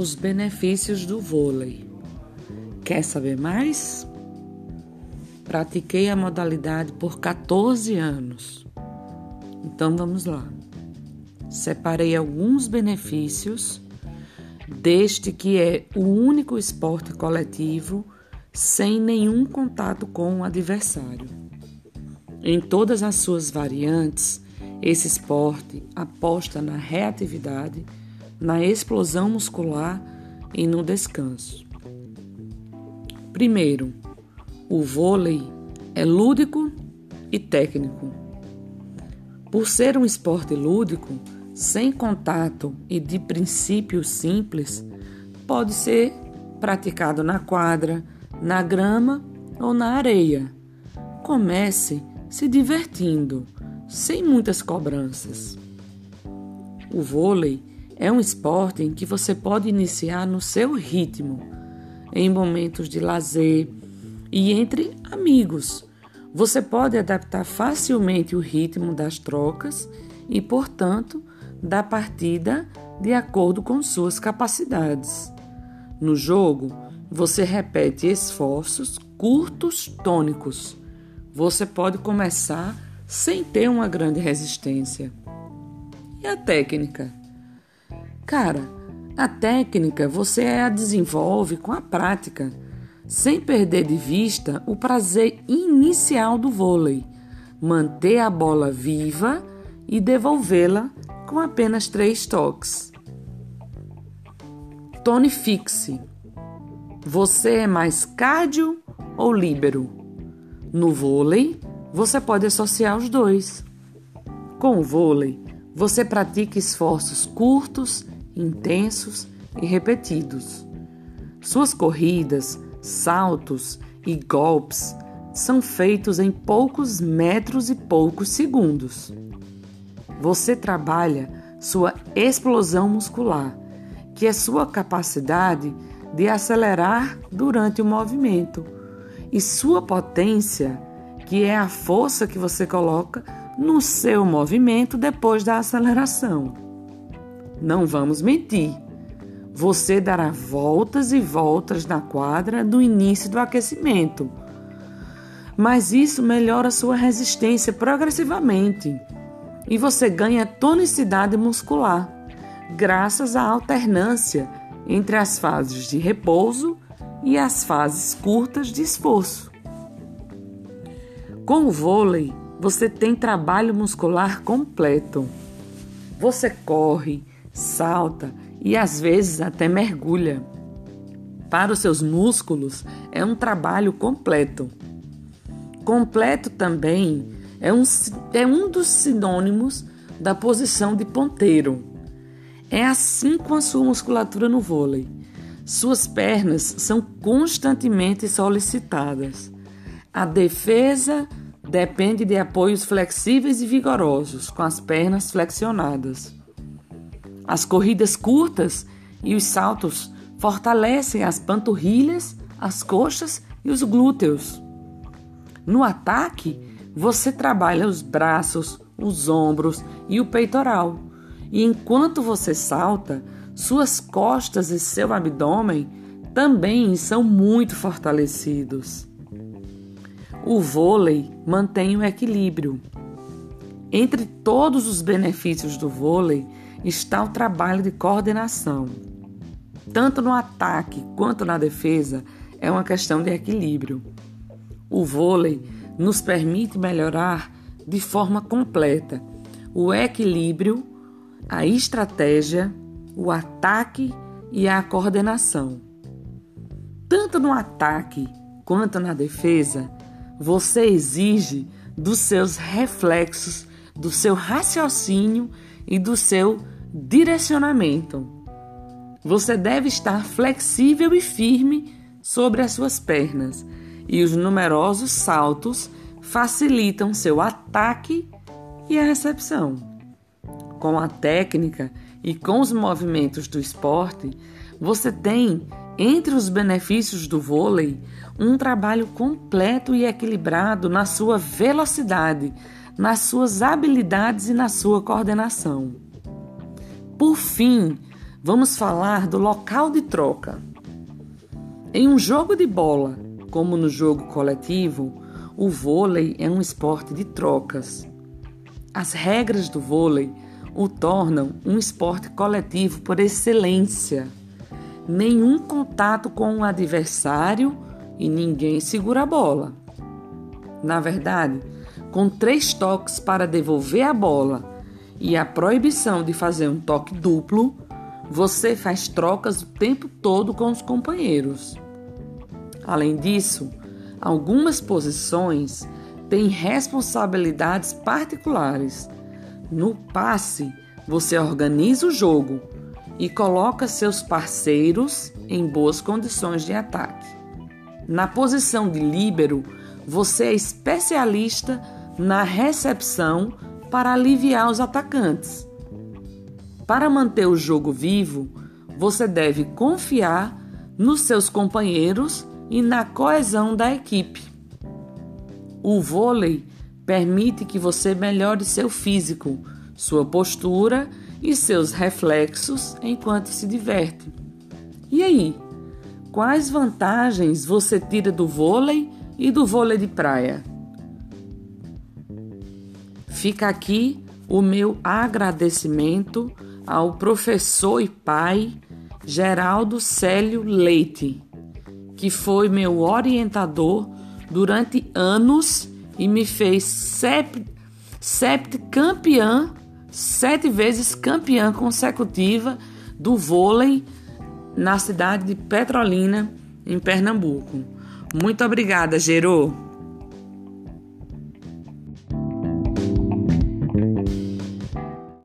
Os benefícios do vôlei. Quer saber mais? Pratiquei a modalidade por 14 anos. Então vamos lá. Separei alguns benefícios deste que é o único esporte coletivo sem nenhum contato com o adversário. Em todas as suas variantes, esse esporte aposta na reatividade na explosão muscular e no descanso. Primeiro, o vôlei é lúdico e técnico. Por ser um esporte lúdico, sem contato e de princípios simples, pode ser praticado na quadra, na grama ou na areia. Comece se divertindo, sem muitas cobranças. O vôlei é um esporte em que você pode iniciar no seu ritmo, em momentos de lazer e entre amigos. Você pode adaptar facilmente o ritmo das trocas e, portanto, da partida de acordo com suas capacidades. No jogo, você repete esforços curtos tônicos. Você pode começar sem ter uma grande resistência. E a técnica? Cara, a técnica você a desenvolve com a prática, sem perder de vista o prazer inicial do vôlei, manter a bola viva e devolvê-la com apenas três toques. Tone fixe. Você é mais cardio ou líbero? No vôlei, você pode associar os dois. Com o vôlei, você pratica esforços curtos intensos e repetidos. Suas corridas, saltos e golpes são feitos em poucos metros e poucos segundos. Você trabalha sua explosão muscular, que é sua capacidade de acelerar durante o movimento, e sua potência, que é a força que você coloca no seu movimento depois da aceleração. Não vamos mentir. Você dará voltas e voltas na quadra no início do aquecimento. Mas isso melhora sua resistência progressivamente e você ganha tonicidade muscular, graças à alternância entre as fases de repouso e as fases curtas de esforço. Com o vôlei, você tem trabalho muscular completo. Você corre, salta e às vezes até mergulha. Para os seus músculos é um trabalho completo. Completo também é um, é um dos sinônimos da posição de ponteiro. É assim com a sua musculatura no vôlei. Suas pernas são constantemente solicitadas. A defesa depende de apoios flexíveis e vigorosos, com as pernas flexionadas. As corridas curtas e os saltos fortalecem as panturrilhas, as coxas e os glúteos. No ataque, você trabalha os braços, os ombros e o peitoral. E enquanto você salta, suas costas e seu abdômen também são muito fortalecidos. O vôlei mantém o equilíbrio. Entre todos os benefícios do vôlei, está o trabalho de coordenação. Tanto no ataque quanto na defesa, é uma questão de equilíbrio. O vôlei nos permite melhorar de forma completa o equilíbrio, a estratégia, o ataque e a coordenação. Tanto no ataque quanto na defesa, você exige dos seus reflexos, do seu raciocínio e do seu direcionamento. Você deve estar flexível e firme sobre as suas pernas, e os numerosos saltos facilitam seu ataque e a recepção. Com a técnica e com os movimentos do esporte, você tem, entre os benefícios do vôlei, um trabalho completo e equilibrado na sua velocidade, nas suas habilidades e na sua coordenação. Por fim, vamos falar do local de troca. Em um jogo de bola, como no jogo coletivo, o vôlei é um esporte de trocas. As regras do vôlei o tornam um esporte coletivo por excelência. Nenhum contato com o adversário e ninguém segura a bola. Na verdade, com três toques para devolver a bola e a proibição de fazer um toque duplo, você faz trocas o tempo todo com os companheiros. Além disso, algumas posições têm responsabilidades particulares. No passe, você organiza o jogo e coloca seus parceiros em boas condições de ataque. Na posição de líbero, você é especialista na recepção para aliviar os atacantes. Para manter o jogo vivo, você deve confiar nos seus companheiros e na coesão da equipe. O vôlei permite que você melhore seu físico, sua postura e seus reflexos enquanto se diverte. E aí, quais vantagens você tira do vôlei e do vôlei de praia? Fica aqui o meu agradecimento ao professor e pai Geraldo Célio Leite, que foi meu orientador durante anos e me fez sept campeã sete vezes campeã consecutiva do vôlei na cidade de Petrolina, em Pernambuco. Muito obrigada, Gerô.